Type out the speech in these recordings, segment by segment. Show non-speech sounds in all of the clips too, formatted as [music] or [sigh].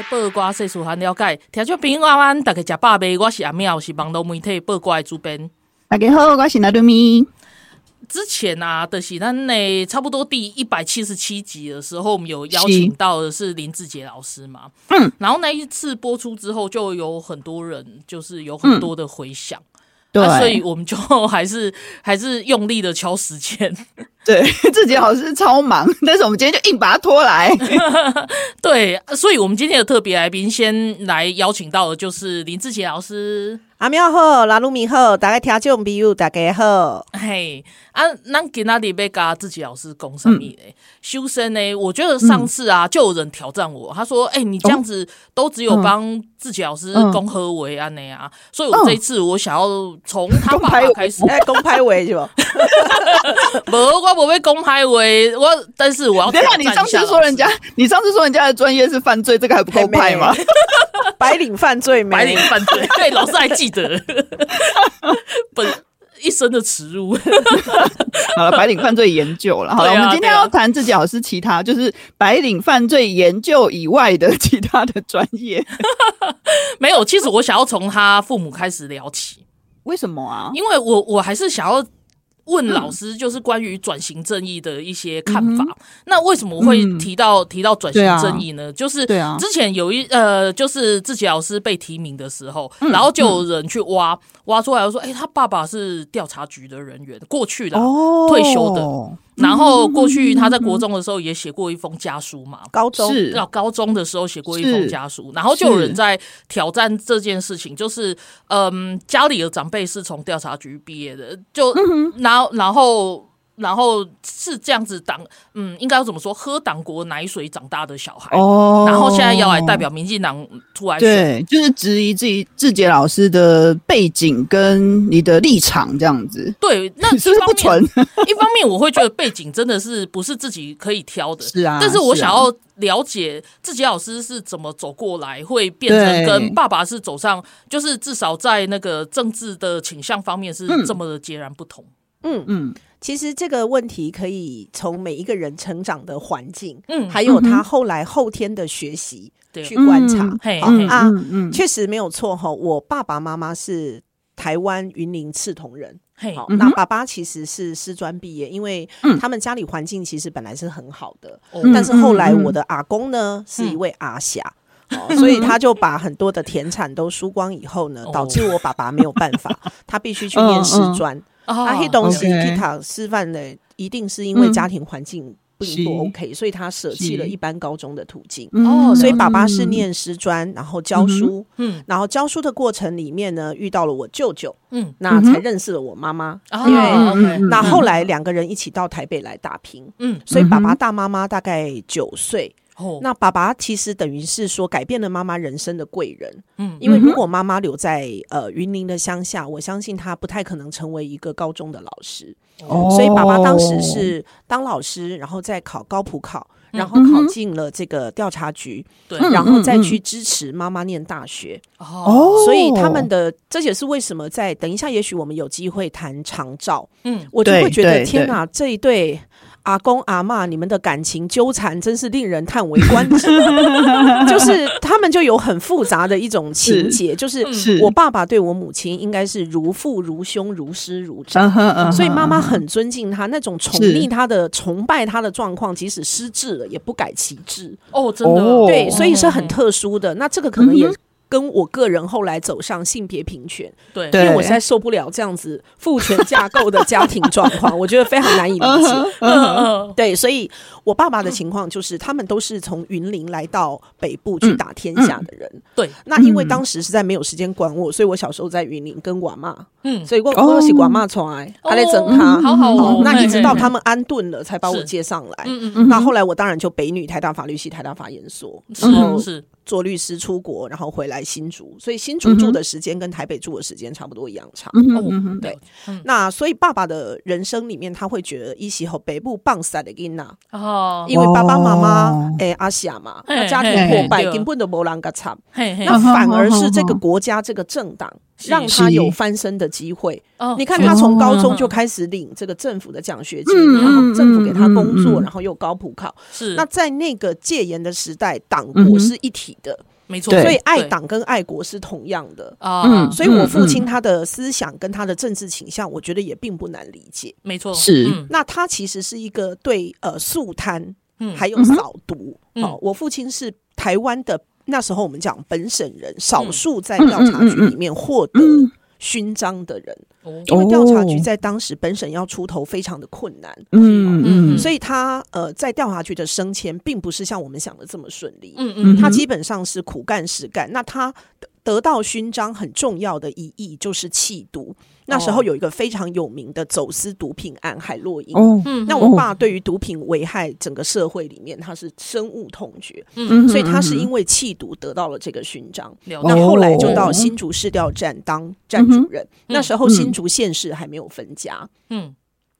报挂新闻，互你知；报挂世事，互咱了解。报挂全世界。你在报挂世事和了解，听众朋友晚安，大家食饱未？我是阿妙，是网络媒体报挂的主编。大家好，我是拿杜咪。之前啊，的是咱呢，差不多第一百七十七集的时候，我们有邀请到的是林志杰老师嘛。嗯，然后那一次播出之后，就有很多人，就是有很多的回响。嗯对、啊，所以我们就还是还是用力的敲时间。[laughs] 对，自己老师超忙，[laughs] 但是我们今天就硬把他拖来。[laughs] 对，所以我们今天的特别来宾，先来邀请到的就是林志杰老师。阿妙好，拉鲁米好，大家听众朋友大家好。嘿，啊，咱今仔日要跟志杰老师讲什么呢？嗯、修身呢？我觉得上次啊，嗯、就有人挑战我，他说：“哎、欸，你这样子都只有帮志杰老师讲好话安呢啊。嗯”所以，我这一次我想要从他爸爸开始，哎，公拍为是吧？不，我不被公开为，我但是我要等下，你上次说人家，你上次说人家的专业是犯罪，这个还不够派吗？[laughs] 白领犯罪，白领犯罪，[laughs] 对，老师还记得，[laughs] 本一生的耻辱。好了，白领犯罪研究了。好了，啊、我们今天要谈自己老师其他，就是白领犯罪研究以外的其他的专业。没有，其实我想要从他父母开始聊起。为什么啊？因为我我还是想要。问老师就是关于转型正义的一些看法。嗯、那为什么我会提到、嗯、提到转型正义呢？啊、就是之前有一呃，就是自己老师被提名的时候，嗯、然后就有人去挖、嗯、挖出来，说：“哎、欸，他爸爸是调查局的人员，过去的、哦、退休的。”然后过去他在国中的时候也写过一封家书嘛，高中。是。要高中的时候写过一封家书，然后就有人在挑战这件事情，就是嗯，家里的长辈是从调查局毕业的，就然后然后。然后是这样子党，嗯，应该要怎么说？喝党国奶水长大的小孩，哦，然后现在要来代表民进党出来选，对，就是质疑自己志杰老师的背景跟你的立场这样子。对，那 [laughs] 是不是不纯？[laughs] 一方面我会觉得背景真的是不是自己可以挑的，[laughs] 是啊。但是我想要了解志杰老师是怎么走过来，会变成跟爸爸是走上，就是至少在那个政治的倾向方面是这么的截然不同。嗯嗯。其实这个问题可以从每一个人成长的环境，嗯，还有他后来后天的学习去观察，嗯啊，嗯，确实没有错哈。我爸爸妈妈是台湾云林刺桐人，好，那爸爸其实是师专毕业，因为他们家里环境其实本来是很好的，但是后来我的阿公呢是一位阿侠，[laughs] 所以他就把很多的田产都输光以后呢，导致我爸爸没有办法，[laughs] 他必须去念师专。啊，黑东西给他师范的，一定是因为家庭环境并不 OK，所以他舍弃了一般高中的途径。哦，所以爸爸是念师专，然后教书，嗯，然后教书的过程里面呢，遇到了我舅舅，嗯，那才认识了我妈妈。因为那后来两个人一起到台北来打拼，嗯，所以爸爸大妈妈大概九岁。那爸爸其实等于是说改变了妈妈人生的贵人，嗯，因为如果妈妈留在呃云林的乡下，我相信她不太可能成为一个高中的老师，哦，所以爸爸当时是当老师，然后再考高普考，然后考进了这个调查局，对，然后再去支持妈妈念大学，哦，所以他们的这也是为什么在等一下，也许我们有机会谈长照，嗯，我就会觉得天哪，这一对。阿公阿嬷，你们的感情纠缠真是令人叹为观止。[laughs] 就是他们就有很复杂的一种情节，就是我爸爸对我母亲应该是如父如兄如师如长，所以妈妈很尊敬他，那种宠溺他的、崇拜他的状况，即使失智了也不改其志。哦，真的，对，所以是很特殊的。那这个可能也跟我个人后来走上性别平权，对，因为我实在受不了这样子父权架构的家庭状况，[laughs] 我觉得非常难以理解。对，所以我爸爸的情况就是，他们都是从云林来到北部去打天下的人。对，那因为当时实在没有时间管我，所以我小时候在云林跟我妈，嗯，所以我我是我妈从来他在整他，好好，那一直到他们安顿了，才把我接上来。嗯嗯，那后来我当然就北女台大法律系、台大法研所，是是。做律师出国，然后回来新竹，所以新竹住的时间跟台北住的时间差不多一样长。对，那所以爸爸的人生里面，他会觉得一起和北部棒塞的囡呐，哦，因为爸爸妈妈诶阿霞嘛，那家庭破败，根本都无人个惨。那反而是这个国家这个政党让他有翻身的机会。你看他从高中就开始领这个政府的奖学金，然后政府给他工作，然后又高普考。是那在那个戒严的时代，党国是一体的。没错，所以爱党跟爱国是同样的啊。所以我父亲他的思想跟他的政治倾向，我觉得也并不难理解。没错，是。那他其实是一个对呃肃贪，还有扫毒。哦，我父亲是台湾的那时候我们讲本省人，少数在调查局里面获得勋章的人。因为调查局在当时本省要出头非常的困难，嗯嗯，所以他呃在调查局的升迁并不是像我们想的这么顺利，嗯嗯，他基本上是苦干实干。那他得到勋章很重要的意义就是缉毒。那时候有一个非常有名的走私毒品案海洛因，嗯，那我爸对于毒品危害整个社会里面他是深恶痛绝，嗯，所以他是因为弃毒得到了这个勋章。那后来就到新竹市调站当站主任，那时候新竹县市还没有分家，嗯，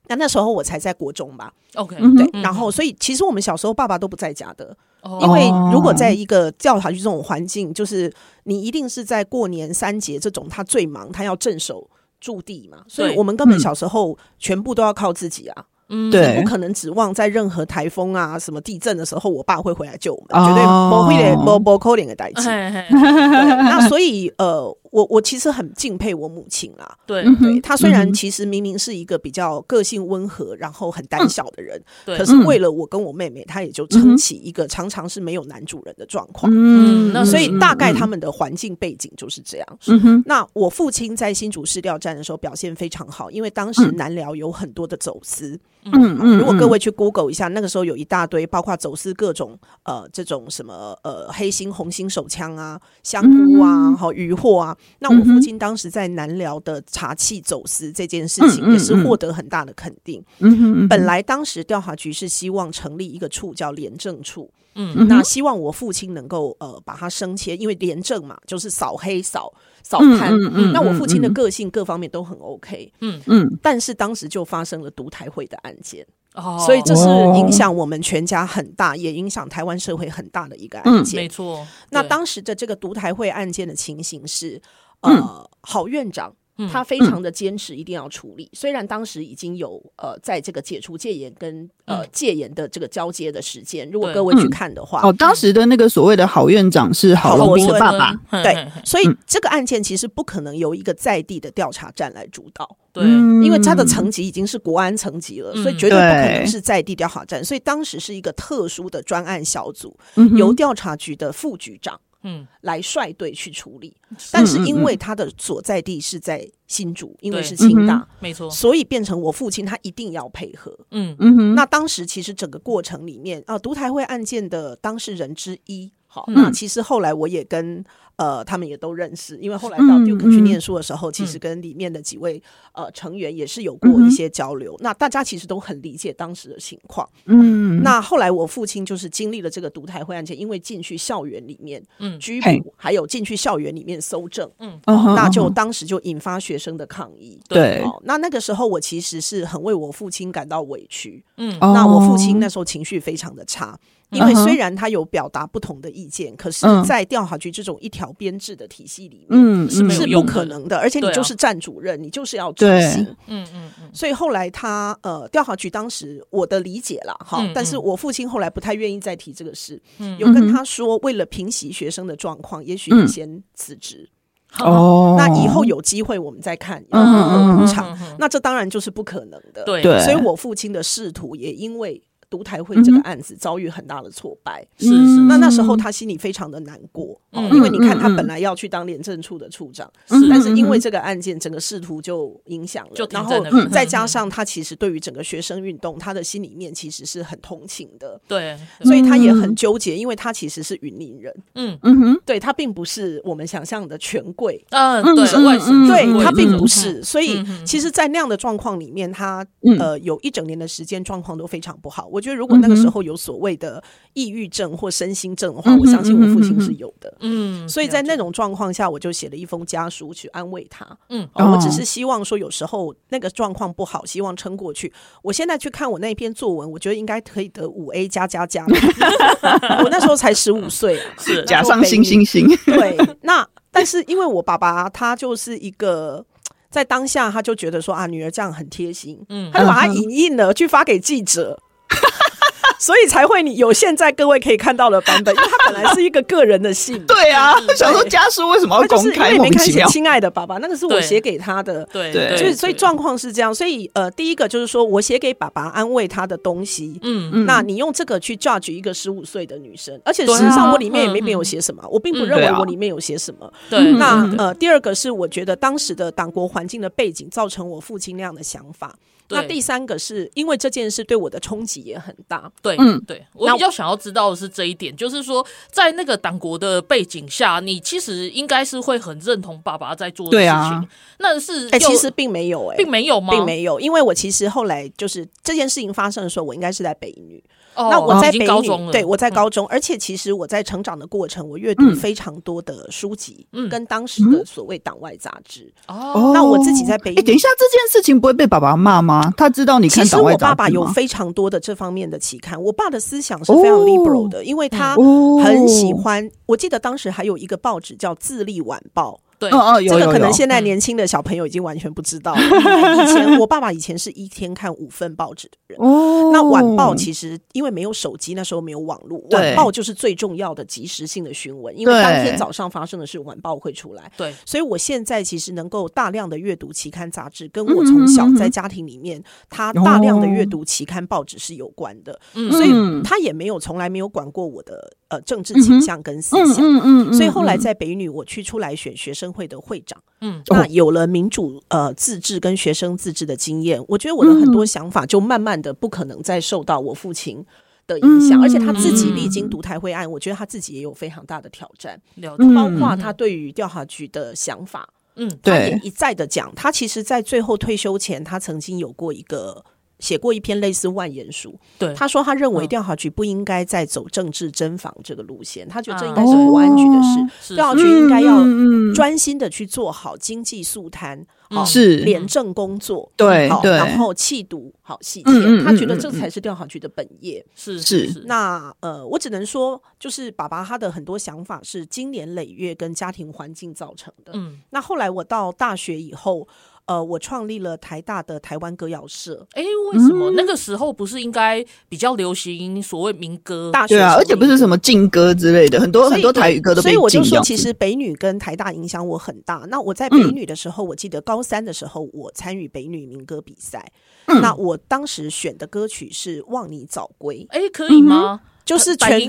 那那时候我才在国中吧，OK，对，然后所以其实我们小时候爸爸都不在家的，因为如果在一个调查局这种环境，就是你一定是在过年三节这种他最忙，他要镇守。驻地嘛，所以我们根本小时候全部都要靠自己啊。嗯，对，不可能指望在任何台风啊、什么地震的时候，我爸会回来救我们，绝对不会的，不不扣脸的代志。那所以，呃，我我其实很敬佩我母亲啊。对，对，她虽然其实明明是一个比较个性温和，然后很胆小的人，可是为了我跟我妹妹，她也就撑起一个常常是没有男主人的状况。嗯，那所以大概他们的环境背景就是这样。嗯哼，那我父亲在新竹市调站的时候表现非常好，因为当时南寮有很多的走私。嗯嗯，如果各位去 Google 一下，那个时候有一大堆，包括走私各种呃这种什么呃黑心红心手枪啊、香菇啊、好渔获啊。那我父亲当时在南寮的茶器走私这件事情，也是获得很大的肯定。嗯，本来当时调查局是希望成立一个处叫廉政处，嗯，那希望我父亲能够呃把它升迁，因为廉政嘛，就是扫黑扫。扫贪，嗯嗯、那我父亲的个性各方面都很 OK，嗯。嗯，但是当时就发生了独台会的案件，哦，所以这是影响我们全家很大，也影响台湾社会很大的一个案件，没错。那当时的这个独台会案件的情形是，呃，郝院长。他非常的坚持，一定要处理。虽然当时已经有呃，在这个解除戒严跟呃戒严的这个交接的时间，如果各位去看的话，哦，当时的那个所谓的郝院长是郝龙斌的爸爸，对，所以这个案件其实不可能由一个在地的调查站来主导，对，因为他的层级已经是国安层级了，所以绝对不可能是在地调查站。所以当时是一个特殊的专案小组，由调查局的副局长。嗯，来率队去处理，但是因为他的所在地是在新竹，因为是清大，没错，所以变成我父亲他一定要配合。嗯。嗯哼，那当时其实整个过程里面啊，独台会案件的当事人之一，好，那其实后来我也跟。呃，他们也都认识，因为后来到 Duke 去念书的时候，嗯嗯、其实跟里面的几位呃成员也是有过一些交流。嗯、那大家其实都很理解当时的情况。嗯，那后来我父亲就是经历了这个独台会案件，因为进去校园里面拘捕，嗯、还有进去校园里面搜证，嗯，那就当时就引发学生的抗议。对，那那个时候我其实是很为我父亲感到委屈。嗯，那我父亲那时候情绪非常的差。因为虽然他有表达不同的意见，可是，在调查局这种一条编制的体系里面，嗯，是是不可能的。而且你就是站主任，你就是要执行，嗯嗯嗯。所以后来他呃，调查局当时我的理解了哈，但是我父亲后来不太愿意再提这个事，有跟他说，为了平息学生的状况，也许你先辞职。哦，那以后有机会我们再看要如何补偿。那这当然就是不可能的，对。所以我父亲的仕途也因为。独台会这个案子遭遇很大的挫败。是是，那那时候他心里非常的难过，哦因为你看他本来要去当廉政处的处长，但是因为这个案件，整个仕途就影响了。然后再加上他其实对于整个学生运动，他的心里面其实是很同情的。对，所以他也很纠结，因为他其实是云林人。嗯嗯哼，对他并不是我们想象的权贵。嗯，对，对他并不是。所以其实，在那样的状况里面，他呃有一整年的时间状况都非常不好。我觉得如果那个时候有所谓的抑郁症或身心症的话，我相信我父亲是有的。嗯，所以在那种状况下，我就写了一封家书去安慰他。嗯，我只是希望说，有时候那个状况不好，希望撑过去。我现在去看我那篇作文，我觉得应该可以得五 A 加加加。[laughs] 我那时候才十五岁啊，是加上星星星。对，那但是因为我爸爸他就是一个在当下他就觉得说啊，女儿这样很贴心，嗯，他就把它影印了去发给记者。[laughs] 所以才会你有现在各位可以看到的版本，因为他本来是一个个人的信。对啊，想说家书为什么要公开？没看写亲爱的爸爸，那个是我写给他的。对对，就是所以状况是这样。所以呃，第一个就是说我写给爸爸安慰他的东西。嗯嗯。那你用这个去 judge 一个十五岁的女生，而且事实上我里面也没没有写什么，我并不认为我里面有写什么。对。那呃，第二个是我觉得当时的党国环境的背景造成我父亲那样的想法。那第三个是因为这件事对我的冲击也很大。对，嗯，对，我比较想要知道的是这一点，就是说，在那个党国的背景下，你其实应该是会很认同爸爸在做的事情。那是，哎，其实并没有，哎，并没有吗？并没有，因为我其实后来就是这件事情发生的时候，我应该是在北女。那我在北女，对，我在高中，而且其实我在成长的过程，我阅读非常多的书籍，跟当时的所谓党外杂志。哦，那我自己在北哎，等一下，这件事情不会被爸爸骂吗？他知道你看党外杂志吗？其实我爸爸有非常多的这方面的期刊，我爸的思想是非常 liberal 的，因为他很喜欢。我记得当时还有一个报纸叫《自立晚报》。对，哦哦，有这个可能现在年轻的小朋友已经完全不知道了。[laughs] 以前我爸爸以前是一天看五份报纸的人。哦，那晚报其实因为没有手机，那时候没有网络，晚报就是最重要的及时性的询问，因为当天早上发生的事，晚报会出来。对，所以我现在其实能够大量的阅读期刊杂志，跟我从小在家庭里面他大量的阅读期刊报纸是有关的。嗯，所以他也没有从来没有管过我的呃政治倾向跟思想。嗯嗯，所以后来在北女，我去出来选学生会的会长，嗯，那有了民主呃自治跟学生自治的经验，我觉得我的很多想法就慢慢的不可能再受到我父亲的影响，而且他自己历经独台会案，我觉得他自己也有非常大的挑战，包括他对于调查局的想法，嗯，他也一再的讲，他其实在最后退休前，他曾经有过一个。写过一篇类似万言书，对，他说他认为调查局不应该再走政治侦访这个路线，他觉得这应该是国安局的事，调查局应该要专心的去做好经济肃贪，是。廉政工作，对，然后缉毒好细节，他觉得这才是调查局的本业，是是。那呃，我只能说，就是爸爸他的很多想法是经年累月跟家庭环境造成的。嗯，那后来我到大学以后。呃，我创立了台大的台湾歌谣社。哎，为什么那个时候不是应该比较流行所谓民歌？大学对啊，而且不是什么禁歌之类的，很多很多台语歌都被禁。所以我就说，其实北女跟台大影响我很大。那我在北女的时候，我记得高三的时候，我参与北女民歌比赛。那我当时选的歌曲是《望你早归》。哎，可以吗？就是全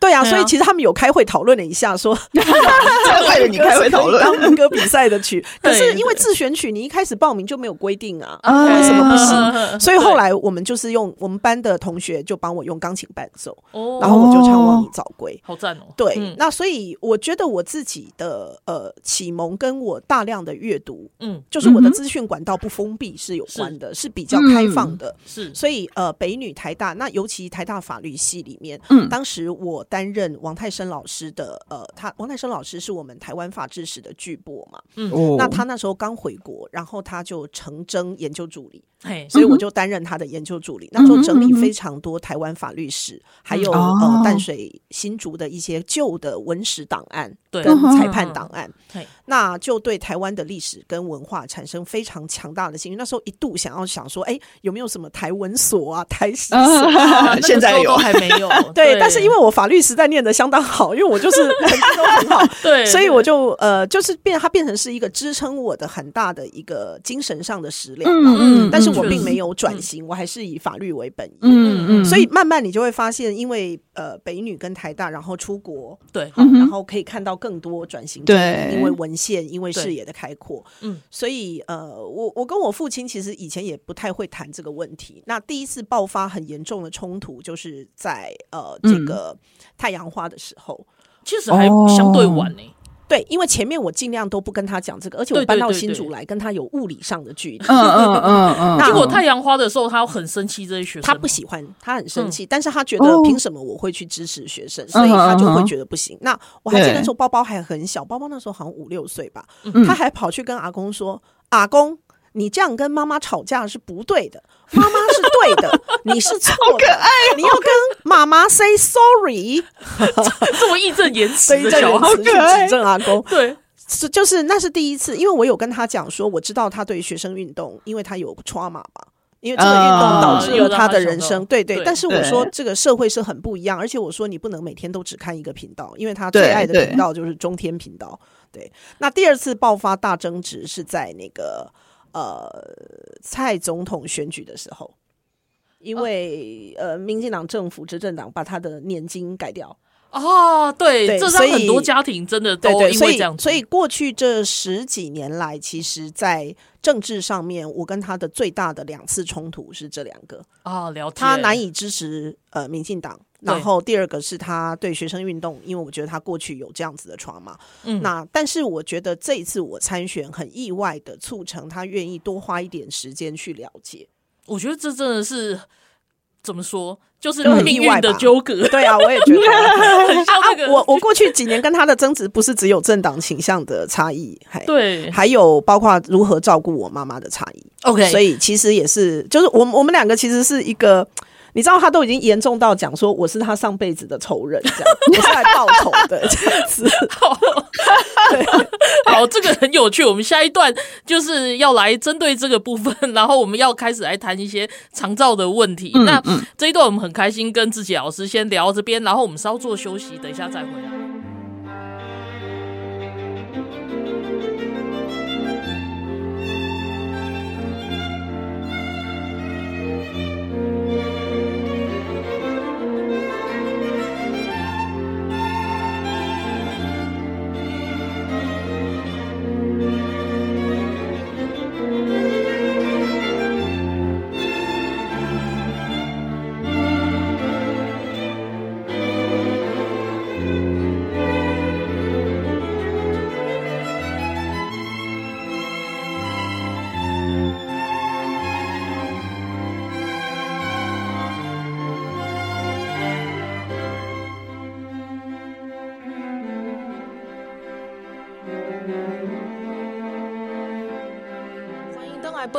对啊，所以其实他们有开会讨论了一下，说为了你开会讨论。当民歌比赛的曲，可是因为自选曲，你一开始报名就没有规定啊，为什么不行？所以后来我们就是用我们班的同学就帮我用钢琴伴奏，然后我就唱《望你早归》，好赞哦。对，那所以我觉得我自己的呃启蒙跟我大量的阅读，嗯，就是我的资讯管道不封闭是有关的，是比较开放的，是。所以呃，北女、台大，那尤其台大法律系里面。嗯，当时我担任王泰生老师的，呃，他王泰生老师是我们台湾法制史的巨擘嘛，嗯，那他那时候刚回国，然后他就成征研究助理，嘿，所以我就担任他的研究助理，嗯、那时候整理非常多台湾法律史，嗯、还有、哦、呃淡水新竹的一些旧的文史档案，对，跟裁判档案，对，那就对台湾的历史跟文化产生非常强大的兴趣。那时候一度想要想说，哎、欸，有没有什么台文所啊、台史所？啊、[laughs] 现在有还没有？[laughs] 对，但是因为我法律实在念得相当好，因为我就是 [laughs] 成绩都很好，对，所以我就呃，就是变它变成是一个支撑我的很大的一个精神上的食粮。嗯嗯。但是是我并没有转型，我还是以法律为本意。嗯嗯，所以慢慢你就会发现，因为呃北女跟台大，然后出国，对，然后可以看到更多转型，对，因为文献，因为视野的开阔，嗯，所以呃，我我跟我父亲其实以前也不太会谈这个问题。那第一次爆发很严重的冲突，就是在呃这个太阳花的时候，其实还相对晚呢。对，因为前面我尽量都不跟他讲这个，而且我搬到新竹来，跟他有物理上的距离。嗯嗯嗯嗯。[laughs] 结果太阳花的时候，他很生气这些学生，他不喜欢，他很生气，但是他觉得凭什么我会去支持学生，所以他就会觉得不行。那我还记得那时候包包还很小，包包那时候好像五六岁吧，他还跑去跟阿公说：“阿公。”你这样跟妈妈吵架是不对的，[laughs] 妈妈是对的，[laughs] 你是错的。可爱，你要跟妈妈 say sorry，[laughs] 这么义正言辞的小孩去指正阿公。对，是就是那是第一次，因为我有跟他讲说，我知道他对学生运动，因为他有 trauma 嘛，因为这个运动导致了他的人生。对对，但是我说这个社会是很不一样，而且我说你不能每天都只看一个频道，因为他最爱的频道就是中天频道。对，那第二次爆发大争执是在那个。呃，蔡总统选举的时候，因为、啊、呃，民进党政府执政党把他的年金改掉哦，对，对，这让很多家庭真的都因为这样，所以，所以过去这十几年来，其实，在政治上面，我跟他的最大的两次冲突是这两个啊，聊天，他难以支持呃民进党。然后第二个是他对学生运动，因为我觉得他过去有这样子的 trauma。嗯，那但是我觉得这一次我参选很意外的促成他愿意多花一点时间去了解。我觉得这真的是怎么说，就是命运的纠葛。对啊，我也觉得 [laughs] 那个。我我过去几年跟他的争执，不是只有政党倾向的差异，还对，还有包括如何照顾我妈妈的差异。OK，所以其实也是，就是我们我们两个其实是一个。你知道他都已经严重到讲说我是他上辈子的仇人，这样我是来报仇的这样子。[laughs] 这个很有趣。我们下一段就是要来针对这个部分，然后我们要开始来谈一些长照的问题。嗯、那这一段我们很开心跟志杰老师先聊这边，然后我们稍作休息，等一下再回来。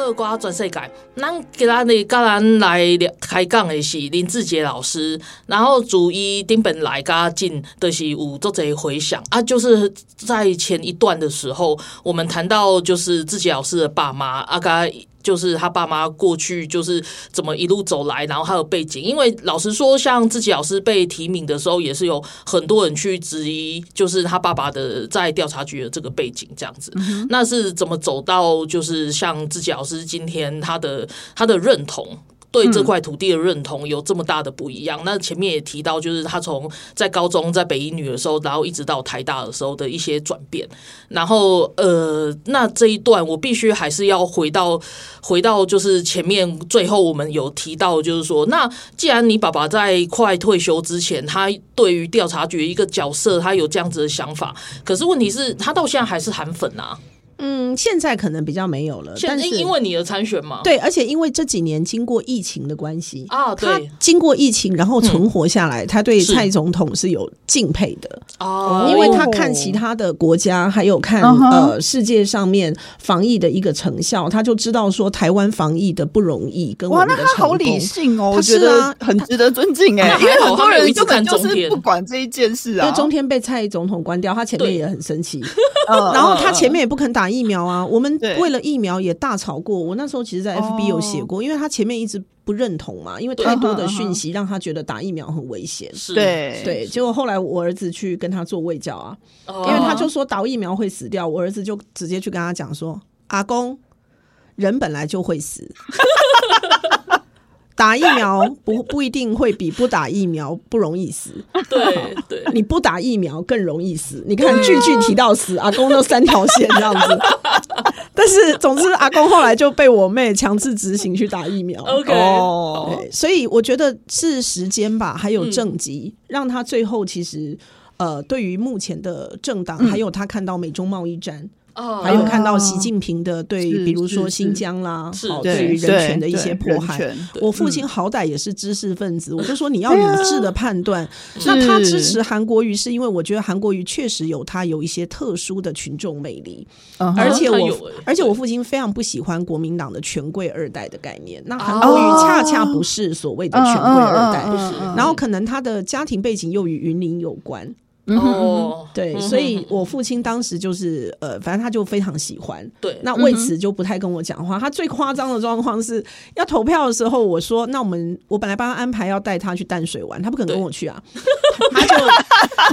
八卦全世界，咱今日呢，跟咱来开讲的是林志杰老师，然后主一丁本来加进的是有做这回想啊，就是在前一段的时候，我们谈到就是志杰老师的爸妈啊，甲。就是他爸妈过去就是怎么一路走来，然后还有背景。因为老实说，像自己老师被提名的时候，也是有很多人去质疑，就是他爸爸的在调查局的这个背景这样子。嗯、那是怎么走到就是像自己老师今天他的他的认同？对这块土地的认同有这么大的不一样。嗯、那前面也提到，就是他从在高中在北一女的时候，然后一直到台大的时候的一些转变。然后呃，那这一段我必须还是要回到回到，就是前面最后我们有提到，就是说，那既然你爸爸在快退休之前，他对于调查局一个角色，他有这样子的想法，可是问题是，他到现在还是韩粉啊。嗯，现在可能比较没有了，但是因为你的参选嘛，对，而且因为这几年经过疫情的关系啊，对，他经过疫情然后存活下来，嗯、他对蔡总统是有敬佩的哦，因为他看其他的国家，还有看、哦、呃世界上面防疫的一个成效，他就知道说台湾防疫的不容易，跟我们的成功，哇，那他好理性哦，我觉得很值得尊敬哎，因为很多人根本就是不管这一件事啊，因为中天被蔡总统关掉，他前面也很生气，[laughs] 然后他前面也不肯打。疫苗啊，[laughs] 我们为了疫苗也大吵过。我那时候其实，在 FB 有写过，因为他前面一直不认同嘛，因为太多的讯息让他觉得打疫苗很危险。对对，结果后来我儿子去跟他做卫教啊，因为他就说打疫苗会死掉，我儿子就直接去跟他讲说：“阿公，人本来就会死。[laughs] ”打疫苗不不一定会比不打疫苗不容易死，对对，你不打疫苗更容易死。你看句句提到死，[laughs] 阿公都三条线这样子。但是总之，阿公后来就被我妹强制执行去打疫苗。OK，对，所以我觉得是时间吧，还有政绩，让他最后其实呃，对于目前的政党，还有他看到美中贸易战。还有看到习近平的对，比如说新疆啦，好对于人权的一些迫害。我父亲好歹也是知识分子，我就说你 [laughs] 要理智的判断。那他支持韩国瑜，是因为我觉得韩国瑜确实有他有一些特殊的群众魅力，而且我而且我父亲非常不喜欢国民党的权贵二代的概念。那韩国瑜恰恰不是所谓的权贵二代，然后可能他的家庭背景又与云林有关。哦，对，所以我父亲当时就是呃，反正他就非常喜欢。对，那为此就不太跟我讲话。他最夸张的状况是要投票的时候，我说：“那我们我本来帮他安排要带他去淡水玩，他不肯跟我去啊。”他就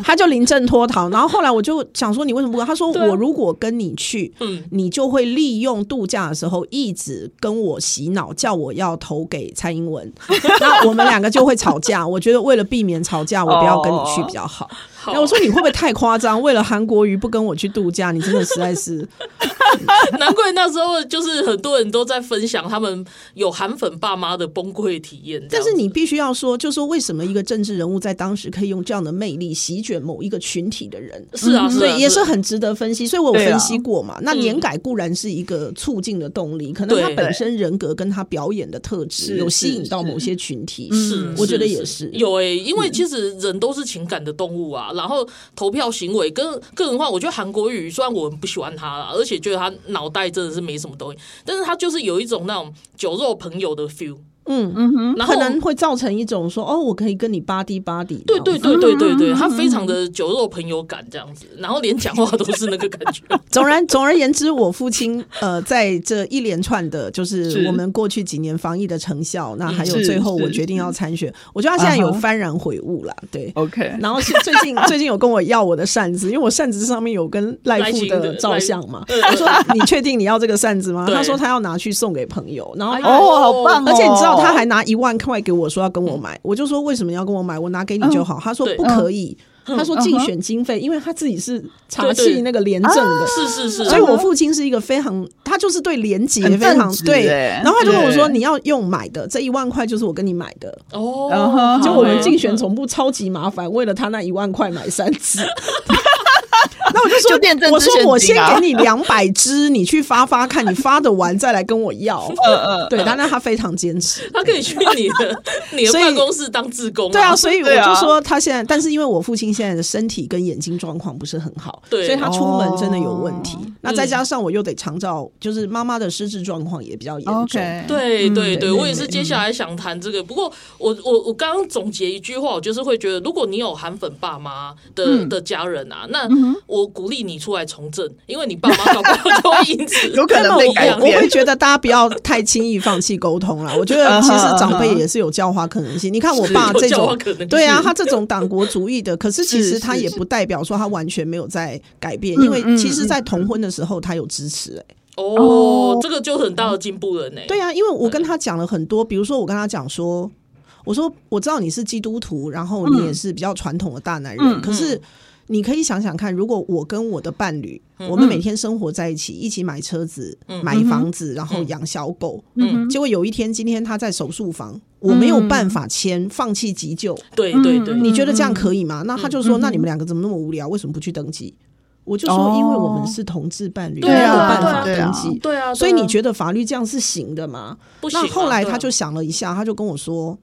他就临阵脱逃。然后后来我就想说：“你为什么不跟？”他说：“我 [laughs] 如果跟你去，你就会利用度假的时候一直跟我洗脑，叫我要投给蔡英文。[laughs] 那我们两个就会吵架。我觉得为了避免吵架，我不要跟你去比较好。[laughs] ”哎，我说你会不会太夸张？为了韩国瑜不跟我去度假，你真的实在是。[laughs] 难怪那时候就是很多人都在分享他们有韩粉爸妈的崩溃体验。但是你必须要说，就是说为什么一个政治人物在当时可以用这样的魅力席卷某一个群体的人？是啊，所以也是很值得分析。所以我有分析过嘛。那年改固然是一个促进的动力，可能他本身人格跟他表演的特质有吸引到某些群体。是，我觉得也是有诶，因为其实人都是情感的动物啊。然后投票行为跟个人化，我觉得韩国瑜虽然我很不喜欢他啦，而且觉得他脑袋真的是没什么东西，但是他就是有一种那种酒肉朋友的 feel。嗯嗯哼，然后可能会造成一种说哦，我可以跟你巴蒂巴蒂。对对对对对对，他非常的酒肉朋友感这样子，然后连讲话都是那个感觉。总 [laughs] 然总而言之，我父亲呃，在这一连串的，就是我们过去几年防疫的成效，那还有最后我决定要参选，我觉得他现在有幡然悔悟了。对，OK。然后是最近 [laughs] 最近有跟我要我的扇子，因为我扇子上面有跟赖副的照相嘛。我说：“你确定你要这个扇子吗？”他说他要拿去送给朋友。然后哦，好棒！而且你知道他还拿一万块给我说要跟我买，我就说为什么要跟我买？我拿给你就好。他说不可以，他说竞选经费，因为他自己是查缉那个廉政的，是是是。所以我父亲是一个非常，他就是对廉洁非常对。然后他就跟我说，你要用买的，这一万块就是我跟你买的哦。就我们竞选总部超级麻烦，为了他那一万块买三支。[laughs] 那我就说，就我说我先给你两百支，你去发发看，你发的完再来跟我要。[laughs] 嗯嗯，对，但那他非常坚持，他可以去你的你的 [laughs] 办公室当志工。对啊，所以我就说他现在，但是因为我父亲现在的身体跟眼睛状况不是很好，对，所以他出门真的有问题。那再加上我又得常照，就是妈妈的失智状况也比较严重。对对对，我也是接下来想谈这个。不过我我我刚刚总结一句话，我就是会觉得，如果你有韩粉爸妈的的家人啊，那我。鼓励你出来从政，因为你爸妈搞不好就会因此 [laughs] 有可能被改变。我会觉得大家不要太轻易放弃沟通了。我觉得其实长辈也是有教化可能性。[laughs] 你看我爸这种，对啊，他这种党国主义的，可是 [laughs] 其实他也不代表说他完全没有在改变，因为其实，在同婚的时候他有支持。哎，哦，这个就很大的进步了呢。对啊，因为我跟他讲了很多，比如说我跟他讲说，我说我知道你是基督徒，然后你也是比较传统的大男人，可是。你可以想想看，如果我跟我的伴侣，嗯、我们每天生活在一起，一起买车子、嗯、买房子，然后养小狗，嗯，结果有一天，今天他在手术房，嗯、我没有办法签，放弃急救，对对对，你觉得这样可以吗？那他就说，嗯、那你们两个怎么那么无聊？为什么不去登记？我就说，因为我们是同志伴侣，没有办法登记，对啊，所以你觉得法律这样是行的吗？不行。那后来他就想了一下，他就跟我说。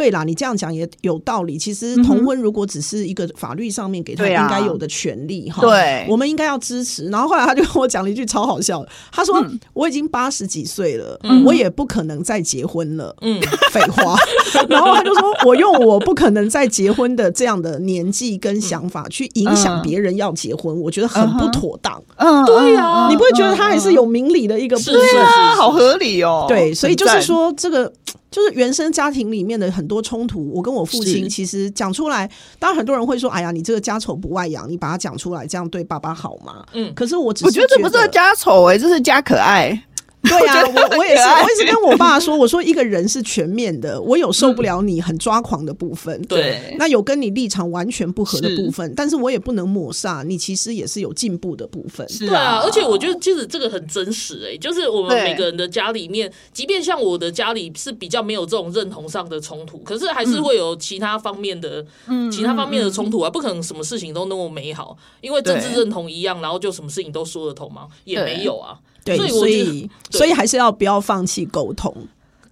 对啦，你这样讲也有道理。其实同婚如果只是一个法律上面给他应该有的权利哈，对，我们应该要支持。然后后来他就跟我讲了一句超好笑的，他说：“我已经八十几岁了，我也不可能再结婚了。”嗯，[laughs] 废话。[laughs] 然后他就说：“我用我不可能再结婚的这样的年纪跟想法去影响别人要结婚，我觉得很不妥当。”嗯，对呀，你不会觉得他还是有明理的一个部分？对啊，好合理哦。对，所以就是说这个。就是原生家庭里面的很多冲突，我跟我父亲其实讲出来，当然很多人会说：“哎呀，你这个家丑不外扬，你把它讲出来，这样对爸爸好吗？”嗯，可是我只是我觉得这不是家丑哎，这是家可爱。对呀、啊，我我也是，我也是跟我爸说，我说一个人是全面的，我有受不了你很抓狂的部分，对，那有跟你立场完全不合的部分，但是我也不能抹煞你其实也是有进步的部分，是啊，对啊，而且我觉得其实这个很真实哎、欸，就是我们每个人的家里面，即便像我的家里是比较没有这种认同上的冲突，可是还是会有其他方面的，嗯，其他方面的冲突啊，不可能什么事情都那么美好，因为政治认同一样，然后就什么事情都说得通吗？也没有啊。对，所以所以，所以还是要不要放弃沟通？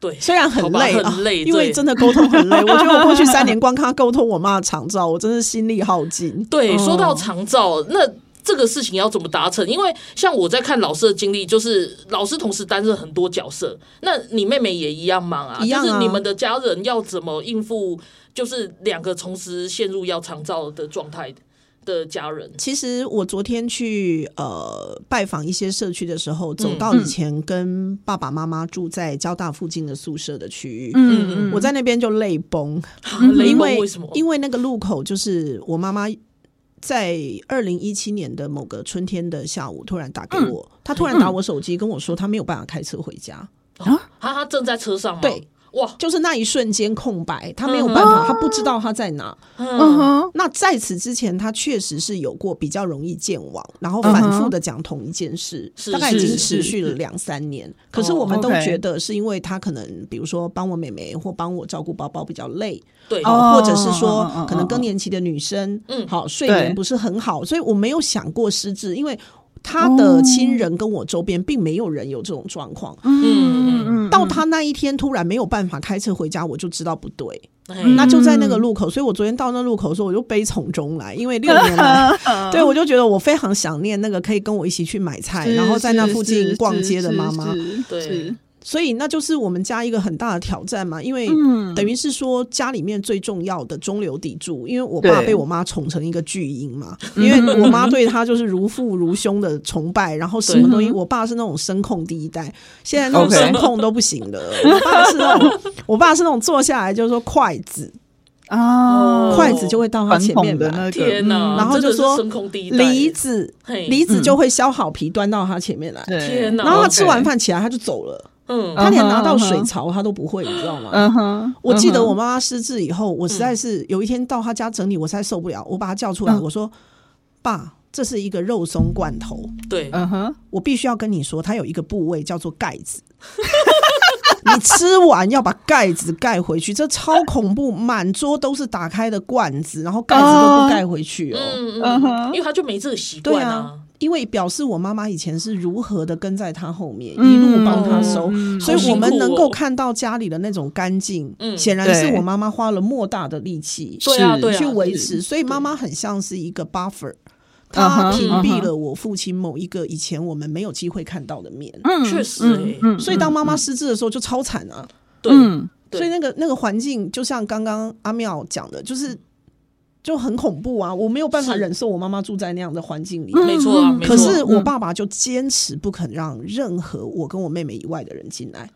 对，虽然很累，很累，因为真的沟通很累。[laughs] 我觉得我过去三年光看沟通我妈的长照，我真的心力耗尽。对，说到长照，那这个事情要怎么达成？因为像我在看老师的经历，就是老师同时担任很多角色。那你妹妹也一样忙啊，就是你们的家人要怎么应付？就是两个同时陷入要长照的状态的。家人，其实我昨天去呃拜访一些社区的时候，走到以前跟爸爸妈妈住在交大附近的宿舍的区域，嗯嗯，我在那边就泪崩，泪崩为什么？因为那个路口就是我妈妈在二零一七年的某个春天的下午突然打给我，她突然打我手机跟我说她没有办法开车回家啊，她她正在车上吗？对。哇！就是那一瞬间空白，他没有办法，他不知道他在哪。嗯，那在此之前，他确实是有过比较容易健忘，然后反复的讲同一件事，大概已经持续了两三年。可是我们都觉得是因为他可能，比如说帮我妹妹或帮我照顾宝宝比较累，对，或者是说可能更年期的女生，嗯，好，睡眠不是很好，所以我没有想过失智，因为。他的亲人跟我周边并没有人有这种状况，嗯嗯，到他那一天突然没有办法开车回家，我就知道不对，嗯、那就在那个路口，所以我昨天到那路口的时候，我就悲从中来，因为 [laughs] 六年了，对我就觉得我非常想念那个可以跟我一起去买菜，然后在那附近逛街的妈妈，对。所以那就是我们家一个很大的挑战嘛，因为等于是说家里面最重要的中流砥柱，因为我爸被我妈宠成一个巨婴嘛，因为我妈对他就是如父如兄的崇拜，然后什么东西，我爸是那种声控第一代，现在那种声控都不行的，我爸是那种，[laughs] 我爸是那种坐下来就是说筷子。啊，筷子就会到他前面的那个，然后就说梨子，梨子就会削好皮端到他前面来，天哪，然后他吃完饭起来他就走了。嗯，他连拿到水槽他都不会，你知道吗？嗯哼，我记得我妈妈失智以后，我实在是有一天到他家整理，我实在受不了，我把他叫出来，我说：“爸，这是一个肉松罐头。”对，嗯哼，我必须要跟你说，它有一个部位叫做盖子，[laughs] 你吃完要把盖子盖回去，这超恐怖，满桌都是打开的罐子，然后盖子都不盖回去哦。嗯哼，因为他就没这个习惯啊。因为表示我妈妈以前是如何的跟在她后面，一路帮她收，所以我们能够看到家里的那种干净，显然是我妈妈花了莫大的力气去维持，所以妈妈很像是一个 buffer，她屏蔽了我父亲某一个以前我们没有机会看到的面。嗯，确实，所以当妈妈失智的时候就超惨啊。对，所以那个那个环境就像刚刚阿妙讲的，就是。就很恐怖啊！我没有办法忍受我妈妈住在那样的环境里，没错啊。可是我爸爸就坚持不肯让任何我跟我妹妹以外的人进来。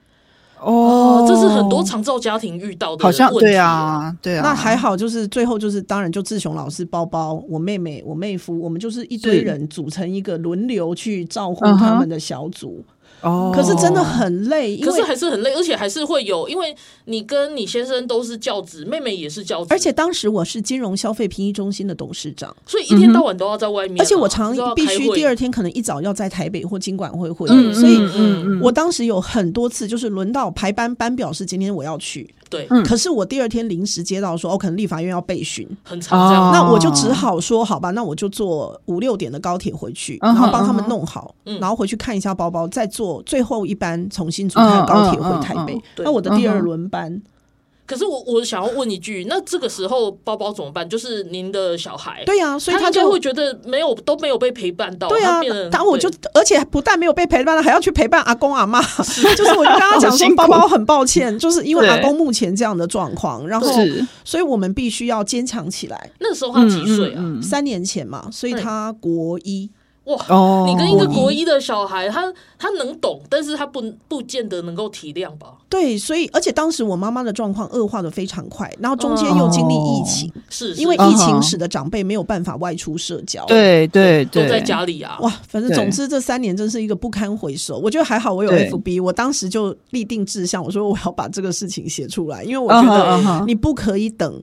哦，这是很多长照家庭遇到的，好像对啊，对啊。那还好，就是最后就是当然就志雄老师包包，我妹妹，我妹夫，我们就是一堆人组成一个轮流去照顾他们的小组。哦，可是真的很累，可是还是很累，而且还是会有，因为你跟你先生都是教职，妹妹也是教职，而且当时我是金融消费评议中心的董事长，所以一天到晚都要在外面，而且我常必须第二天可能一早要在台北或金管会会议，所以我当时有很多次就是轮到排班班表是今天我要去，对，可是我第二天临时接到说，哦，可能立法院要备询，很长这样，那我就只好说好吧，那我就坐五六点的高铁回去，然后帮他们弄好，然后回去看一下包包，再坐最后一班。重新组开高铁回台北，那我的第二轮班。可是我我想要问一句，那这个时候包包怎么办？就是您的小孩，对呀，所以他就会觉得没有都没有被陪伴到。对啊，然后我就而且不但没有被陪伴，还要去陪伴阿公阿妈。[laughs] 就是我就跟他讲说，[laughs] 包包很抱歉，就是因为阿公目前这样的状况，然后所以我们必须要坚强起来。那时候他几岁啊？三年前嘛，所以他国一。哇，哦、你跟一个国一的小孩，他他能懂，但是他不不见得能够体谅吧？对，所以而且当时我妈妈的状况恶化的非常快，然后中间又经历疫情，哦、是，是因为疫情使得长辈没有办法外出社交，对对对，都在家里啊。哇，反正总之这三年真是一个不堪回首。我觉得还好，我有 FB，我当时就立定志向，我说我要把这个事情写出来，因为我觉得你不可以等。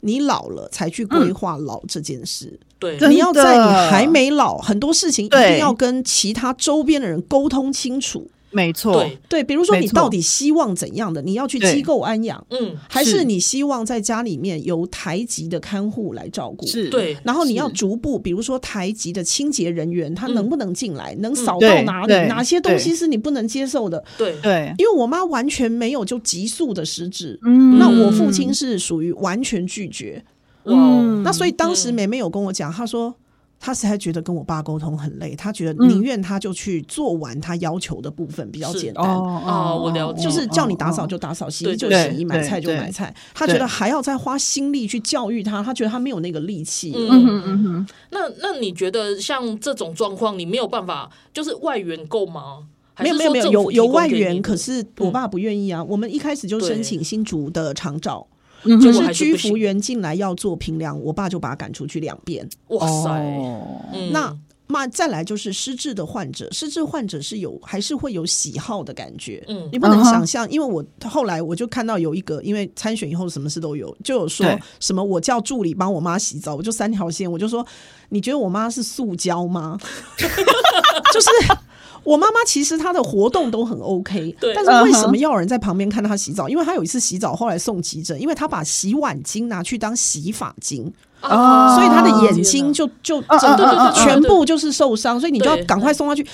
你老了才去规划老这件事，对，你要在你还没老，很多事情一定要跟其他周边的人沟通清楚。没错，对，比如说你到底希望怎样的？你要去机构安养，嗯，还是你希望在家里面由台籍的看护来照顾？是对，然后你要逐步，比如说台籍的清洁人员，他能不能进来？能扫到哪里？哪些东西是你不能接受的？对对，因为我妈完全没有就急速的失智，嗯，那我父亲是属于完全拒绝，嗯，那所以当时妹妹有跟我讲，她说。他实在觉得跟我爸沟通很累，他觉得宁愿他就去做完他要求的部分比较简单。哦哦，我了解，就是叫你打扫就打扫，洗衣就洗衣，买菜就买菜。他觉得还要再花心力去教育他，他觉得他没有那个力气。嗯嗯嗯。那那你觉得像这种状况，你没有办法就是外援够吗？没有没有没有，有有外援，可是我爸不愿意啊。我们一开始就申请新竹的长照。就是居服员进来要做评量，我爸就把他赶出去两遍。哇塞！嗯、那那再来就是失智的患者，失智患者是有还是会有喜好的感觉。嗯，你不能想象，因为我后来我就看到有一个，因为参选以后什么事都有，就有说什么我叫助理帮我妈洗澡，我就三条线，我就说你觉得我妈是塑胶吗？[laughs] 就是。我妈妈其实她的活动都很 OK，对。但是为什么要有人在旁边看她洗澡？因为她有一次洗澡，后来送急诊，因为她把洗碗巾拿去当洗发巾，啊、所以她的眼睛就就整个全部就是受伤，所以你就要赶快送她去。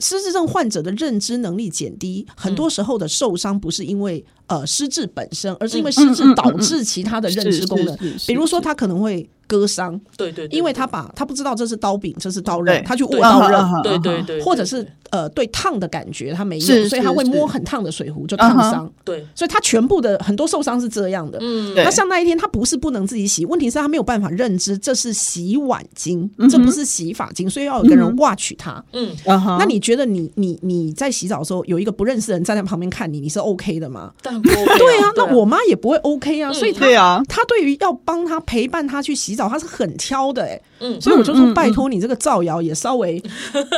失智症患者的认知能力减低，很多时候的受伤不是因为呃失智本身，而是因为失智导致其他的认知功能，比如说他可能会。割伤，对对，因为他把他不知道这是刀柄，这是刀刃，他去握刀刃，对对对，或者是呃对烫的感觉他没有，所以他会摸很烫的水壶就烫伤，对，所以他全部的很多受伤是这样的。嗯，那像那一天他不是不能自己洗，问题是他没有办法认知这是洗碗巾，这不是洗发精，所以要有个人 watch 他。嗯，那你觉得你你你在洗澡的时候有一个不认识的人站在旁边看你，你是 OK 的吗？对啊，那我妈也不会 OK 啊，所以他他对于要帮他陪伴他去洗澡。他是很挑的哎、欸，嗯，所以我就说拜托你这个造谣也稍微，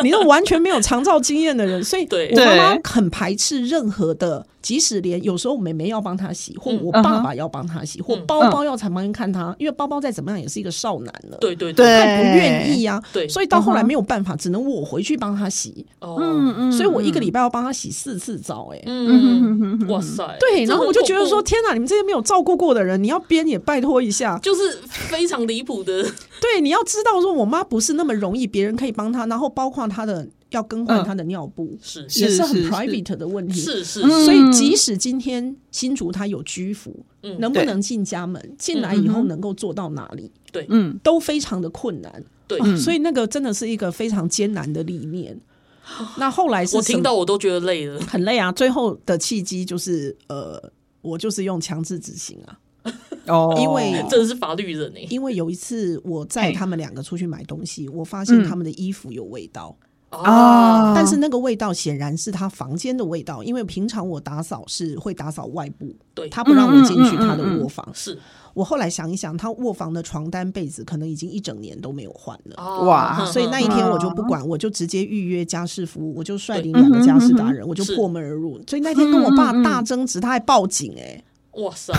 你都完全没有长照经验的人，所以我妈妈很排斥任何的。即使连有时候妹妹要帮她洗，或我爸爸要帮她洗，或包包要在旁边看她，因为包包再怎么样也是一个少男了，对对对，他也不愿意啊，对，所以到后来没有办法，只能我回去帮他洗。嗯嗯，所以我一个礼拜要帮他洗四次澡，哎，嗯。哇塞，对，然后我就觉得说，天哪，你们这些没有照顾过的人，你要编也拜托一下，就是非常离谱的。对，你要知道说，我妈不是那么容易，别人可以帮她，然后包括她的。要更换他的尿布，是也是很 private 的问题，是是，所以即使今天新竹他有居服，能不能进家门？进来以后能够做到哪里？对，嗯，都非常的困难。对，所以那个真的是一个非常艰难的理念。那后来是我听到我都觉得累了，很累啊。最后的契机就是，呃，我就是用强制执行啊。哦，因为真的是法律人呢。因为有一次我载他们两个出去买东西，我发现他们的衣服有味道。啊！但是那个味道显然是他房间的味道，因为平常我打扫是会打扫外部，对，他不让我进去他的卧房。是我后来想一想，他卧房的床单被子可能已经一整年都没有换了。哇！所以那一天我就不管，我就直接预约家事服务，我就率领两个家事达人，[laughs] 我就破门而入。所以那天跟我爸大争执，他还报警哎！哇塞！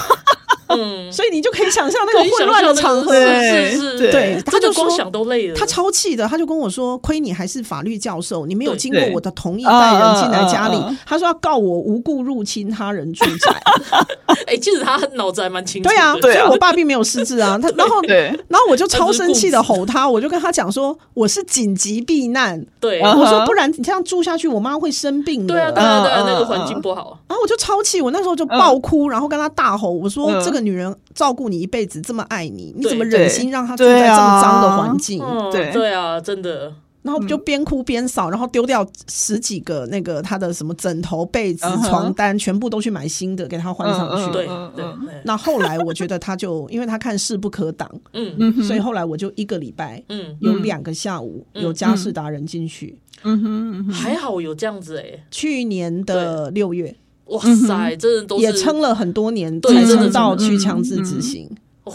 嗯，所以你就可以想象那个混乱的场合，是是是，对，他就光想都累了，他超气的，他就跟我说：“亏你还是法律教授，你没有经过我的同意带人进来家里。”他说要告我无故入侵他人住宅。[laughs] 哎，其实他脑子还蛮清楚，对啊，所以我爸并没有失智啊。他 [laughs] 然后，然后我就超生气的吼他，我就跟他讲说：“我是紧急避难。”对，我说不然你这样住下去，我妈会生病的。对啊，对啊，对啊，那个环境不好。然后我就超气，我那时候就爆哭，然后跟他大吼，我说：“这个。”女人照顾你一辈子，这么爱你，你怎么忍心让她住在这么脏的环境？对。对啊，真的。然后就边哭边扫，然后丢掉十几个那个他的什么枕头、被子、床单，全部都去买新的给他换上去。对对。那后来我觉得他就因为他看势不可挡，嗯，所以后来我就一个礼拜，嗯，有两个下午有家事达人进去，嗯哼，还好有这样子哎。去年的六月，哇塞，真的都也撑了很多年才撑到去强制执行。哦。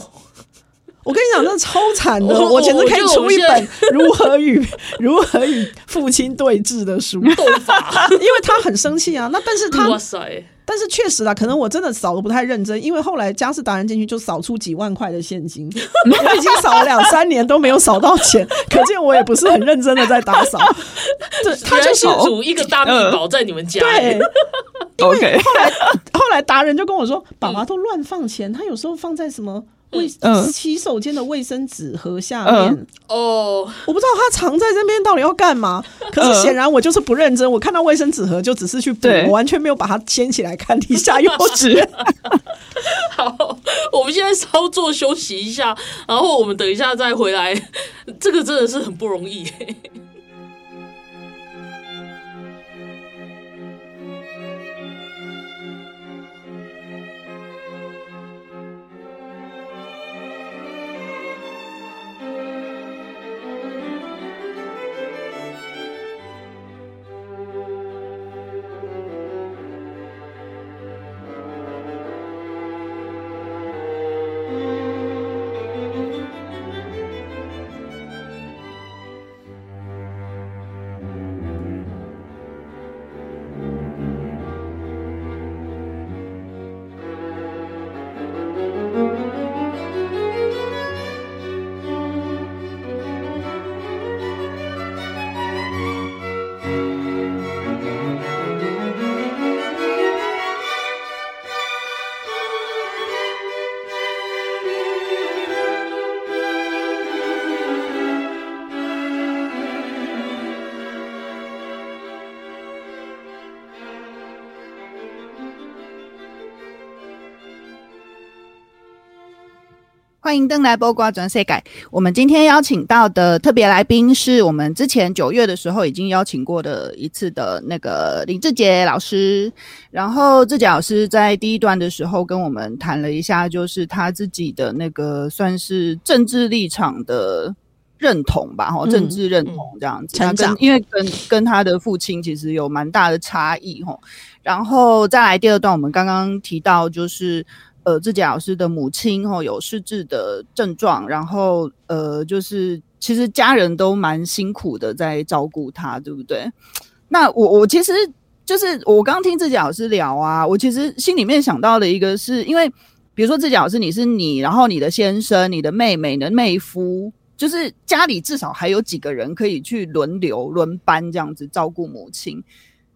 我跟你讲，那超惨的，我简直可以出一本如何与 [laughs] 如何与父亲对峙的书。斗法，[laughs] 因为他很生气啊。那但是他，哇塞！但是确实啦，可能我真的扫的不太认真，因为后来家事达人进去就扫出几万块的现金，我 [laughs] 已经扫了两三年都没有扫到钱，可见我也不是很认真的在打扫。[laughs] 对，他就是煮一个大密宝在你们家。[laughs] 对，OK。后来后来达人就跟我说，爸爸都乱放钱，他有时候放在什么。卫洗手间的卫生纸盒下面哦，我不知道他藏在这边到底要干嘛。[laughs] 可是显然我就是不认真，我看到卫生纸盒就只是去补，我完全没有把它掀起来看底下有纸。[laughs] 好，我们现在稍作休息一下，然后我们等一下再回来。这个真的是很不容易。欢迎登来播瓜转世界。我们今天邀请到的特别来宾是我们之前九月的时候已经邀请过的一次的那个林志杰老师。然后志杰老师在第一段的时候跟我们谈了一下，就是他自己的那个算是政治立场的认同吧，哈，政治认同这样子。成长，因为跟跟他的父亲其实有蛮大的差异，哈。然后再来第二段，我们刚刚提到就是。呃，自己老师的母亲吼有失智的症状，然后呃，就是其实家人都蛮辛苦的在照顾他，对不对？那我我其实就是我刚听志杰老师聊啊，我其实心里面想到的一个是因为，比如说自己老师你是你，然后你的先生、你的妹妹、你的妹夫，就是家里至少还有几个人可以去轮流轮班这样子照顾母亲。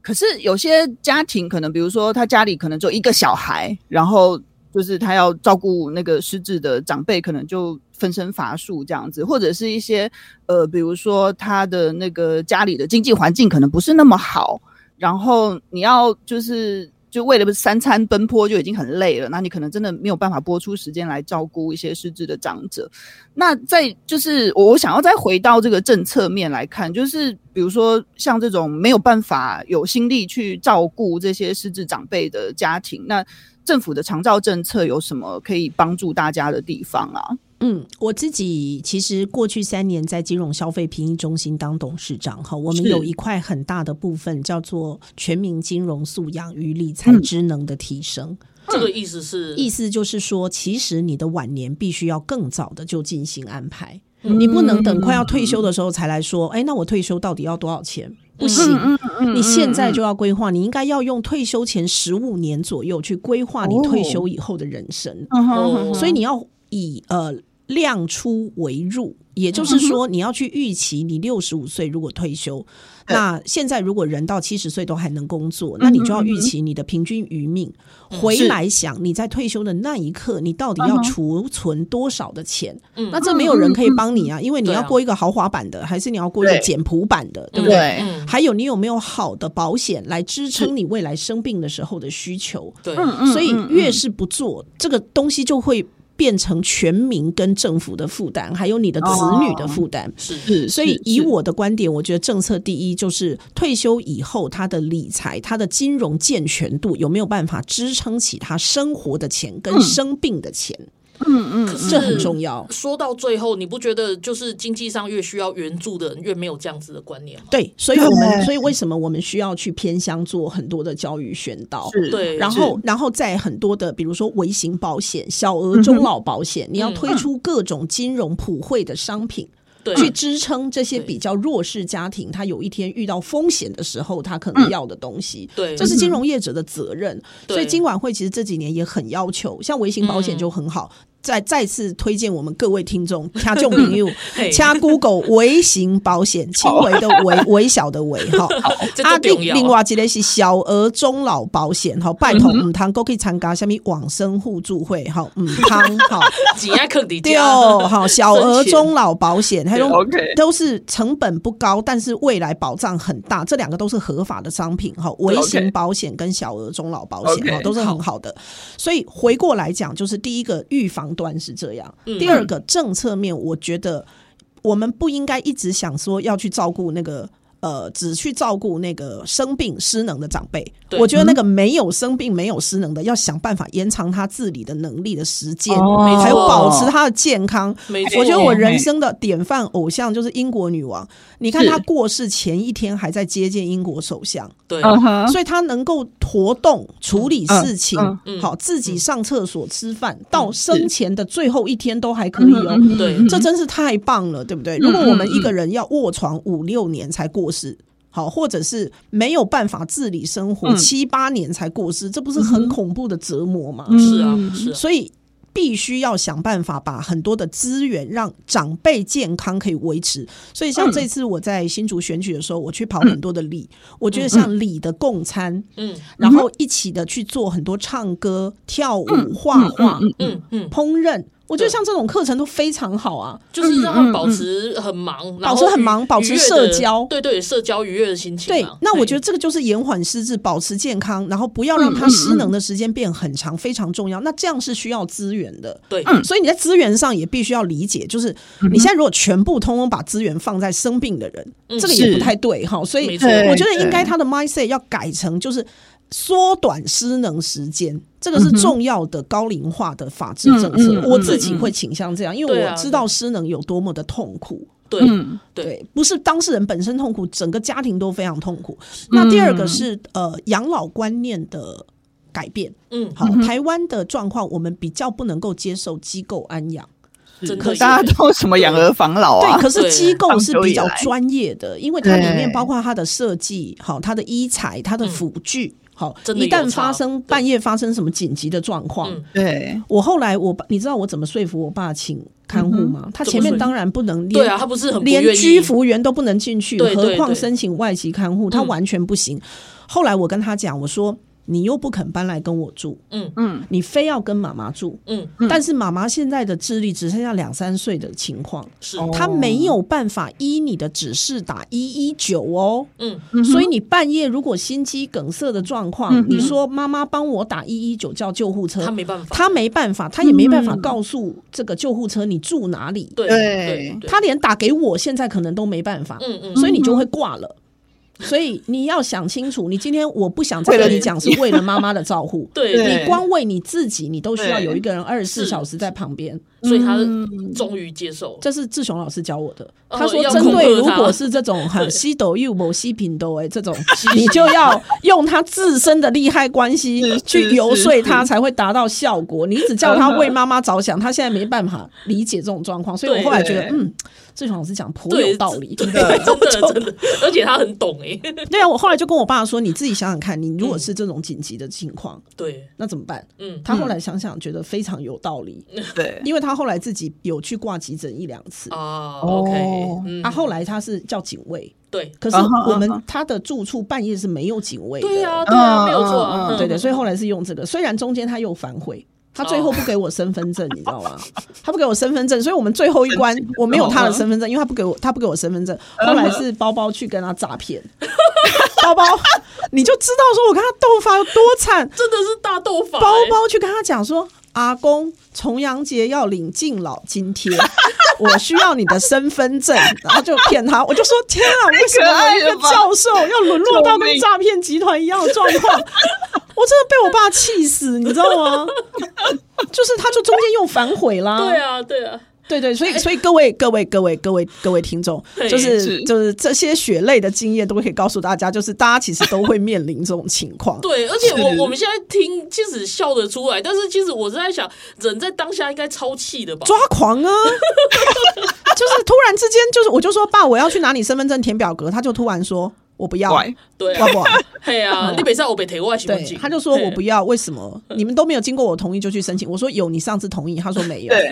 可是有些家庭可能，比如说他家里可能就一个小孩，然后。就是他要照顾那个失智的长辈，可能就分身乏术这样子，或者是一些呃，比如说他的那个家里的经济环境可能不是那么好，然后你要就是就为了三餐奔波就已经很累了，那你可能真的没有办法拨出时间来照顾一些失智的长者。那在就是我想要再回到这个政策面来看，就是比如说像这种没有办法有心力去照顾这些失智长辈的家庭，那。政府的长照政策有什么可以帮助大家的地方啊？嗯，我自己其实过去三年在金融消费评议中心当董事长哈，我们有一块很大的部分叫做全民金融素养与理财知能的提升。嗯、这个意思是，意思就是说，其实你的晚年必须要更早的就进行安排，嗯、你不能等快要退休的时候才来说，哎，那我退休到底要多少钱？不行，你现在就要规划。你应该要用退休前十五年左右去规划你退休以后的人生。哦、所以你要以呃量出为入，也就是说，你要去预期你六十五岁如果退休。那现在如果人到七十岁都还能工作，那你就要预期你的平均余命。回来想你在退休的那一刻，你到底要储存多少的钱？那这没有人可以帮你啊，因为你要过一个豪华版的，还是你要过一个简朴版的，对不对？还有你有没有好的保险来支撑你未来生病的时候的需求？对，所以越是不做这个东西，就会变成全民跟政府的负担，还有你的子女的负担。是、哦，是，所以以我的观点，我觉得政策第一就是退休以后他的理财、他的金融健全度有没有办法支撑起他生活的钱跟生病的钱。嗯嗯嗯，这很重要。说到最后，你不觉得就是经济上越需要援助的人，越没有这样子的观念吗？对，所以我们所以为什么我们需要去偏乡做很多的教育宣导？对，然后然后在很多的比如说微型保险、小额中老保险，嗯、你要推出各种金融普惠的商品。去支撑这些比较弱势家庭，他有一天遇到风险的时候，他可能要的东西。对，这是金融业者的责任。所以金管会其实这几年也很要求，像微型保险就很好。再再次推荐我们各位听众，[laughs] 掐重朋友，[laughs] 掐 Google 微型保险，轻微的微，微小的微哈。[laughs] 啊，另另外一个是小额中老保险哈，拜托唔通可以参加什么往生互助会哈，唔通哈，对哦，好，小额中老保险，还有都是成本不高，但是未来保障很大，这两个都是合法的商品哈，微型保险跟小额中老保险哈都是很好的，所以回过来讲，就是第一个预防。端是这样。第二个政策面，我觉得我们不应该一直想说要去照顾那个。呃，只去照顾那个生病失能的长辈，我觉得那个没有生病、没有失能的，要想办法延长他自理的能力的时间，还有保持他的健康。我觉得我人生的典范偶像就是英国女王，你看她过世前一天还在接见英国首相，对，所以她能够活动、处理事情，好自己上厕所、吃饭，到生前的最后一天都还可以哦。对，这真是太棒了，对不对？如果我们一个人要卧床五六年才过。过世好，或者是没有办法自理生活，七八年才过世，这不是很恐怖的折磨吗？是啊，是啊，所以必须要想办法把很多的资源让长辈健康可以维持。所以像这次我在新竹选举的时候，我去跑很多的里，我觉得像礼的共餐，嗯，然后一起的去做很多唱歌、跳舞、画画，嗯。嗯，烹饪。我觉得像这种课程都非常好啊，就是让他们保持很忙，保持很忙，保持社交，对对，社交愉悦的心情。对，那我觉得这个就是延缓失智，保持健康，然后不要让他失能的时间变很长，非常重要。那这样是需要资源的，对，所以你在资源上也必须要理解，就是你现在如果全部通通把资源放在生病的人，这个也不太对哈。所以我觉得应该他的 mindset 要改成就是。缩短失能时间，这个是重要的高龄化的法制政策。我自己会倾向这样，因为我知道失能有多么的痛苦。对对，对，不是当事人本身痛苦，整个家庭都非常痛苦。那第二个是呃养老观念的改变。嗯，好，台湾的状况，我们比较不能够接受机构安养。可大家都什么养儿防老啊？对，可是机构是比较专业的，因为它里面包括它的设计，好，它的医材，它的辅具。好，一旦发生半夜发生什么紧急的状况，对，我后来我你知道我怎么说服我爸请看护吗？他前面当然不能，对啊，他不是很连居服员都不能进去，何况申请外籍看护，他完全不行。后来我跟他讲，我说。你又不肯搬来跟我住，嗯。嗯，你非要跟妈妈住，嗯，但是妈妈现在的智力只剩下两三岁的情况，是，她没有办法依你的指示打一一九哦，嗯，所以你半夜如果心肌梗塞的状况，你说妈妈帮我打一一九叫救护车，她没办法，她没办法，她也没办法告诉这个救护车你住哪里，对。对，她连打给我现在可能都没办法，嗯嗯，所以你就会挂了。所以你要想清楚，你今天我不想再跟你讲，是为了妈妈的照护。[laughs] 对，你光为你自己，你都需要有一个人二十四小时在旁边。所以他终于接受，这是志雄老师教我的。他说，针对如果是这种很西斗又某西品斗哎这种，[laughs] 你就要用他自身的利害关系去游说他，才会达到效果。你只叫他为妈妈着想，他现在没办法理解这种状况。所以我后来觉得，嗯，志雄老师讲颇有道理，真的真的真的，[laughs] 而且他很懂哎。对啊，我后来就跟我爸说，你自己想想看，你如果是这种紧急的情况，对，那怎么办？嗯，他后来想想觉得非常有道理，对，因为他。他后来自己有去挂急诊一两次。哦，OK，他后来他是叫警卫，对，可是我们他的住处半夜是没有警卫的，对啊，对啊，没有错，对对，所以后来是用这个，虽然中间他又反悔，他最后不给我身份证，你知道吗？他不给我身份证，所以我们最后一关我没有他的身份证，因为他不给我，他不给我身份证，后来是包包去跟他诈骗，包包你就知道说我跟他斗法有多惨，真的是大斗法，包包去跟他讲说。阿公重阳节要领敬老津贴，[laughs] 我需要你的身份证，然后就骗他。我就说天啊，为什么一个教授要沦落到跟诈骗集团一样的状况？[laughs] 我真的被我爸气死，你知道吗？就是他就中间又反悔啦。对啊，对啊。对对，所以所以各位各位各位各位各位听众，就是就是这些血泪的经验都可以告诉大家，就是大家其实都会面临这种情况。对，而且我我们现在听，其实笑得出来，但是其实我是在想，人在当下应该超气的吧？抓狂啊！[laughs] 就是突然之间，就是我就说爸，我要去拿你身份证填表格，他就突然说我不要，对，不不，[laughs] 嘿啊，你北上我北台外行不行？他就说我不要，为什么？你们都没有经过我同意就去申请？我说有，你上次同意，他说没有。[laughs]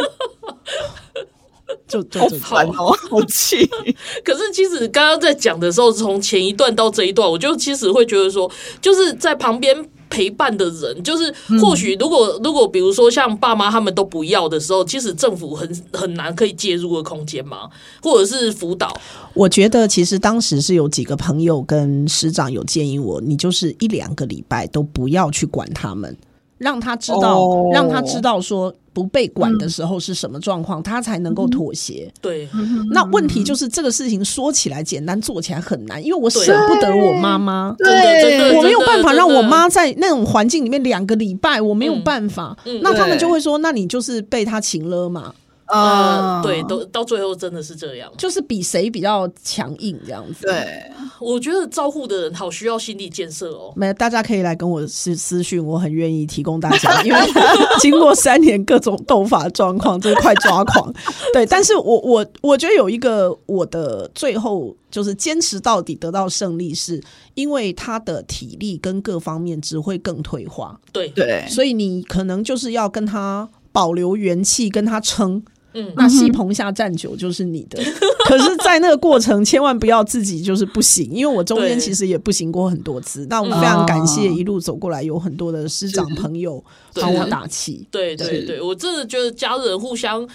就就好烦哦，好气。[laughs] 可是其实刚刚在讲的时候，从前一段到这一段，我就其实会觉得说，就是在旁边陪伴的人，就是或许如果如果比如说像爸妈他们都不要的时候，其实政府很很难可以介入的空间嘛，或者是辅导。我觉得其实当时是有几个朋友跟师长有建议我，你就是一两个礼拜都不要去管他们，让他知道，哦、让他知道说。不被管的时候是什么状况，嗯、他才能够妥协。对，那问题就是这个事情说起来简单，做起来很难，因为我舍不得我妈妈。对，我没有办法让我妈在那种环境里面两个礼拜，我没有办法。嗯、那他们就会说：“那你就是被他情了嘛。”呃，对，都到最后真的是这样，就是比谁比较强硬这样子。对，我觉得照护的人好需要心理建设哦。没，大家可以来跟我私私讯，我很愿意提供大家，因为 [laughs] 经过三年各种斗法状况，真的快抓狂。对，但是我我我觉得有一个我的最后就是坚持到底得到胜利，是因为他的体力跟各方面只会更退化。对对，所以你可能就是要跟他保留元气，跟他撑。嗯，那戏棚下站久就是你的，[laughs] 可是，在那个过程千万不要自己就是不行，因为我中间其实也不行过很多次。那我们非常感谢一路走过来有很多的师长朋友帮我打气。对对对，我真的觉得家人互相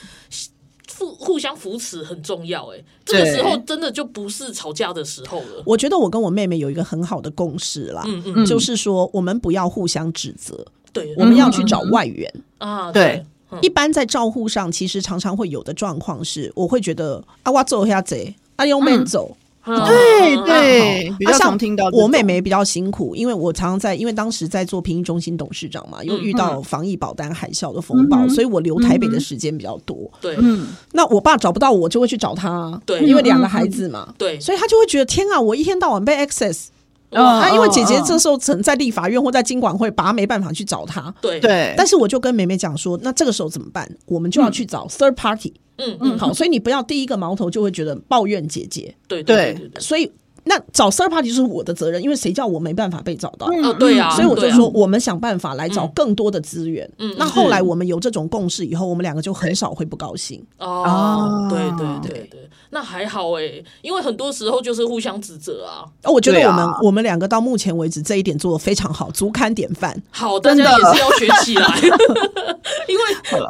互互相扶持很重要。哎，这个时候真的就不是吵架的时候了。我觉得我跟我妹妹有一个很好的共识啦，嗯嗯，就是说我们不要互相指责，对，我们要去找外援啊，对。一般在照护上，其实常常会有的状况是，我会觉得啊，我走下贼，啊，用妹走，对对，比较常听到。我妹妹比较辛苦，因为我常常在，因为当时在做平移中心董事长嘛，又遇到防疫保单海啸的风暴，所以我留台北的时间比较多。对，那我爸找不到我，就会去找他。对，因为两个孩子嘛，对，所以他就会觉得天啊，我一天到晚被 access。啊，因为姐姐这时候曾在立法院或在金管会，拔没办法去找他。对对，但是我就跟妹妹讲说，那这个时候怎么办？我们就要去找 third party。嗯嗯，好，所以你不要第一个矛头就会觉得抱怨姐姐。对对对，所以。那找 third party 就是我的责任，因为谁叫我没办法被找到？啊，对呀，所以我就说我们想办法来找更多的资源。嗯，那后来我们有这种共识以后，我们两个就很少会不高兴。哦，对对对对，那还好哎，因为很多时候就是互相指责啊。哦，我觉得我们我们两个到目前为止这一点做的非常好，足堪典范。好，大家也是要学起来。[laughs] 因为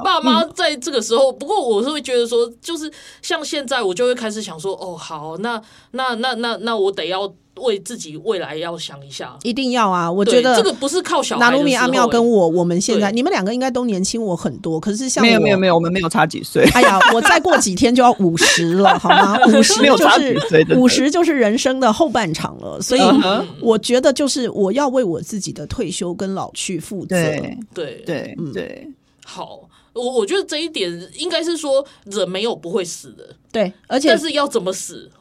爸妈在这个时候，不过我是会觉得说，就是像现在，我就会开始想说，哦，好，那那那那那。我得要为自己未来要想一下，一定要啊！我觉得这个不是靠小孩。拿鲁米阿妙跟我，我们现在你们两个应该都年轻我很多，可是像没有没有没有，我们没有差几岁。[laughs] 哎呀，我再过几天就要五十了，好吗？[laughs] 五十就是五十就是人生的后半场了，所以我觉得就是我要为我自己的退休跟老去负责。对对对对，好，我我觉得这一点应该是说人没有不会死的，对，而且但是要怎么死，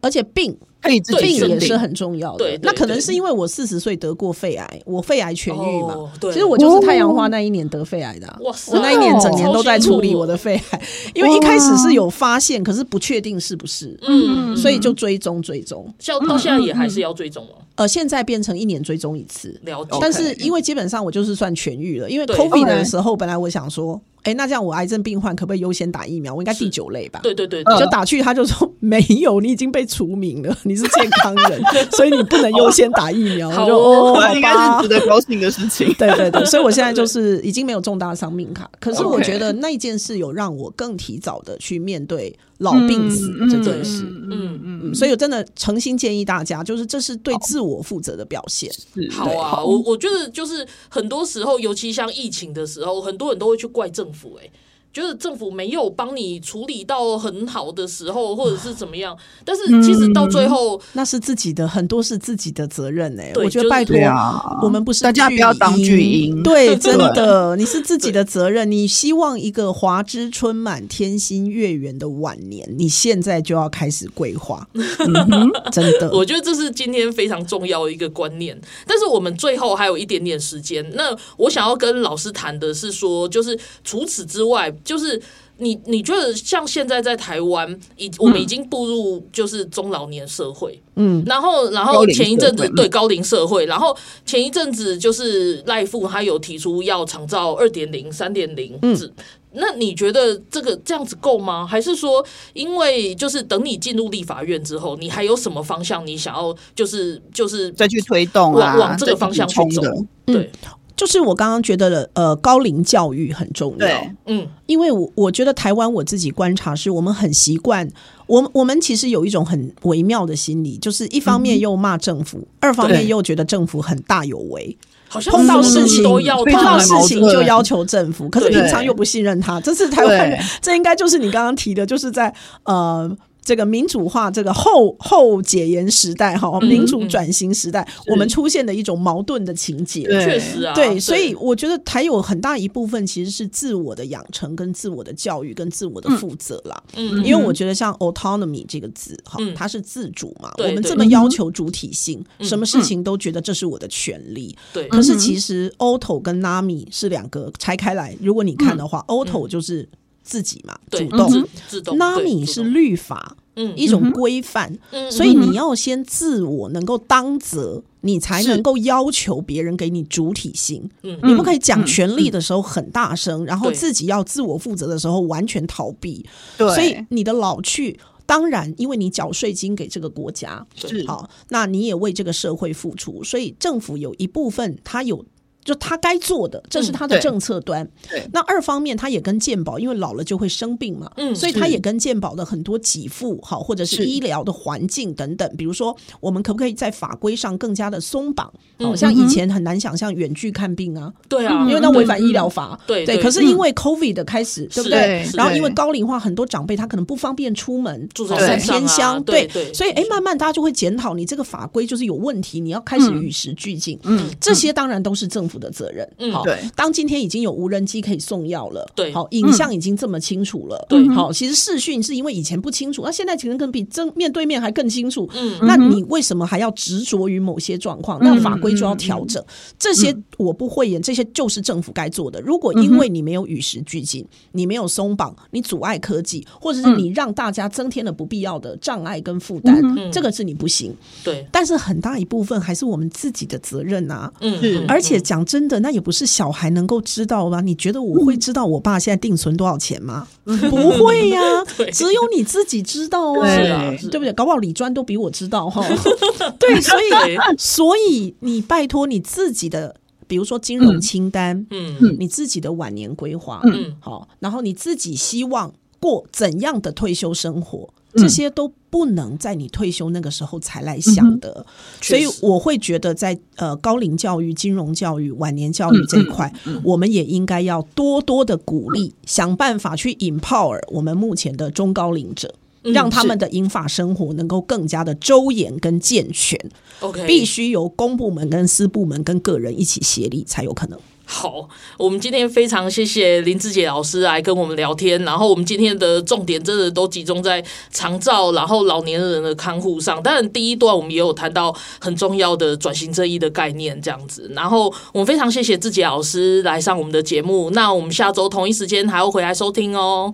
而且病。病也是很重要的，对，那可能是因为我四十岁得过肺癌，我肺癌痊愈嘛。对，其实我就是太阳花那一年得肺癌的，我那一年整年都在处理我的肺癌，因为一开始是有发现，可是不确定是不是，嗯，所以就追踪追踪，像到现在也还是要追踪哦。呃，现在变成一年追踪一次，了解。但是因为基本上我就是算痊愈了，因为 COVID 的时候，本来我想说。哎，那这样我癌症病患可不可以优先打疫苗？我应该第九类吧？对对对，就打去，他就说没有，你已经被除名了，你是健康人，[laughs] 所以你不能优先打疫苗。[laughs] 好就哦，好应该是值得高兴的事情。对对对，所以我现在就是已经没有重大伤病卡，可是我觉得那件事有让我更提早的去面对老病死这件事。嗯嗯嗯，所以我真的诚心建议大家，就是这是对自我负责的表现。好啊，我我觉得就是很多时候，尤其像疫情的时候，很多人都会去怪政府、欸，哎。觉得政府没有帮你处理到很好的时候，或者是怎么样，但是其实到最后，那是自己的，很多是自己的责任哎。我觉得拜托，我们不是大家不要当巨婴，对，[laughs] 真的，你是自己的责任。你希望一个华之春满、天心月圆的晚年，你现在就要开始规划。真的，[laughs] 我觉得这是今天非常重要的一个观念。但是我们最后还有一点点时间，那我想要跟老师谈的是说，就是除此之外。就是你，你觉得像现在在台湾，已我们已经步入就是中老年社会，嗯，然后，然后前一阵子对高龄社会，然后前一阵子就是赖副他有提出要长照二点零、三点零，嗯，那你觉得这个这样子够吗？还是说，因为就是等你进入立法院之后，你还有什么方向你想要就是就是再去推动往往这个方向去走？对。就是我刚刚觉得，呃，高龄教育很重要。嗯，因为我我觉得台湾我自己观察是，我们很习惯，我我们其实有一种很微妙的心理，就是一方面又骂政府，嗯、二方面又觉得政府很大有为，好像碰到事情都要碰到事情就要求政府，可是平常又不信任他，这是台湾，这应该就是你刚刚提的，就是在呃。这个民主化，这个后后解严时代哈，民主转型时代，嗯、我们出现的一种矛盾的情节，确实啊，对，所以我觉得还有很大一部分其实是自我的养成、跟自我的教育、跟自我的负责啦。嗯，因为我觉得像 autonomy 这个字哈，它是自主嘛，嗯、我们这么要求主体性，嗯、什么事情都觉得这是我的权利。可是其实 auto 跟 nami 是两个拆开来，如果你看的话、嗯、，auto 就是。自己嘛，主动，自动。NAMI 是律法，嗯，一种规范，嗯，所以你要先自我能够当责，你才能够要求别人给你主体性。嗯，你不可以讲权利的时候很大声，然后自己要自我负责的时候完全逃避。对，所以你的老去，当然因为你缴税金给这个国家，是。好，那你也为这个社会付出，所以政府有一部分它有。就他该做的，这是他的政策端。嗯、那二方面，他也跟健保，因为老了就会生病嘛，嗯，所以他也跟健保的很多给付，好，或者是医疗的环境等等。比如说，我们可不可以在法规上更加的松绑？好、嗯、像以前很难想象远距看病啊，对啊，因为那违反医疗法。对对，可是因为 COVID 的开始，对不对？然后因为高龄化，很多长辈他可能不方便出门，住在偏乡，对对，所以哎，慢慢大家就会检讨你这个法规就是有问题，你要开始与时俱进。嗯，这些当然都是政府的责任，嗯，好，对。当今天已经有无人机可以送药了，对，好，影像已经这么清楚了，对，好，其实视讯是因为以前不清楚，那现在其实更比正面对面还更清楚，嗯，那你为什么还要执着于某些状况？那法规就要调整，这些我不讳言，这些就是政府该做的。如果因为你没有与时俱进，你没有松绑，你阻碍科技，或者是你让大家增添了不必要的障碍跟负担，这个是你不行，对。但是很大一部分还是我们自己的责任啊，嗯，而且讲真的。那也不是小孩能够知道吗？你觉得我会知道我爸现在定存多少钱吗？不会呀，[laughs] 只有你自己知道啊，对不对？搞不好李专都比我知道哈。[laughs] 对，所以所以你拜托你自己的，比如说金融清单，嗯，你自己的晚年规划，嗯，好，然后你自己希望过怎样的退休生活？这些都不能在你退休那个时候才来想的，嗯、所以我会觉得在呃高龄教育、金融教育、晚年教育这一块，我们也应该要多多的鼓励，想办法去 empower 我们目前的中高龄者，让他们的英法生活能够更加的周延跟健全。OK，必须由公部门跟私部门跟个人一起协力才有可能。好，我们今天非常谢谢林志杰老师来跟我们聊天。然后我们今天的重点真的都集中在长照，然后老年人的看护上。当然，第一段我们也有谈到很重要的转型正义的概念，这样子。然后我们非常谢谢志杰老师来上我们的节目。那我们下周同一时间还会回来收听哦。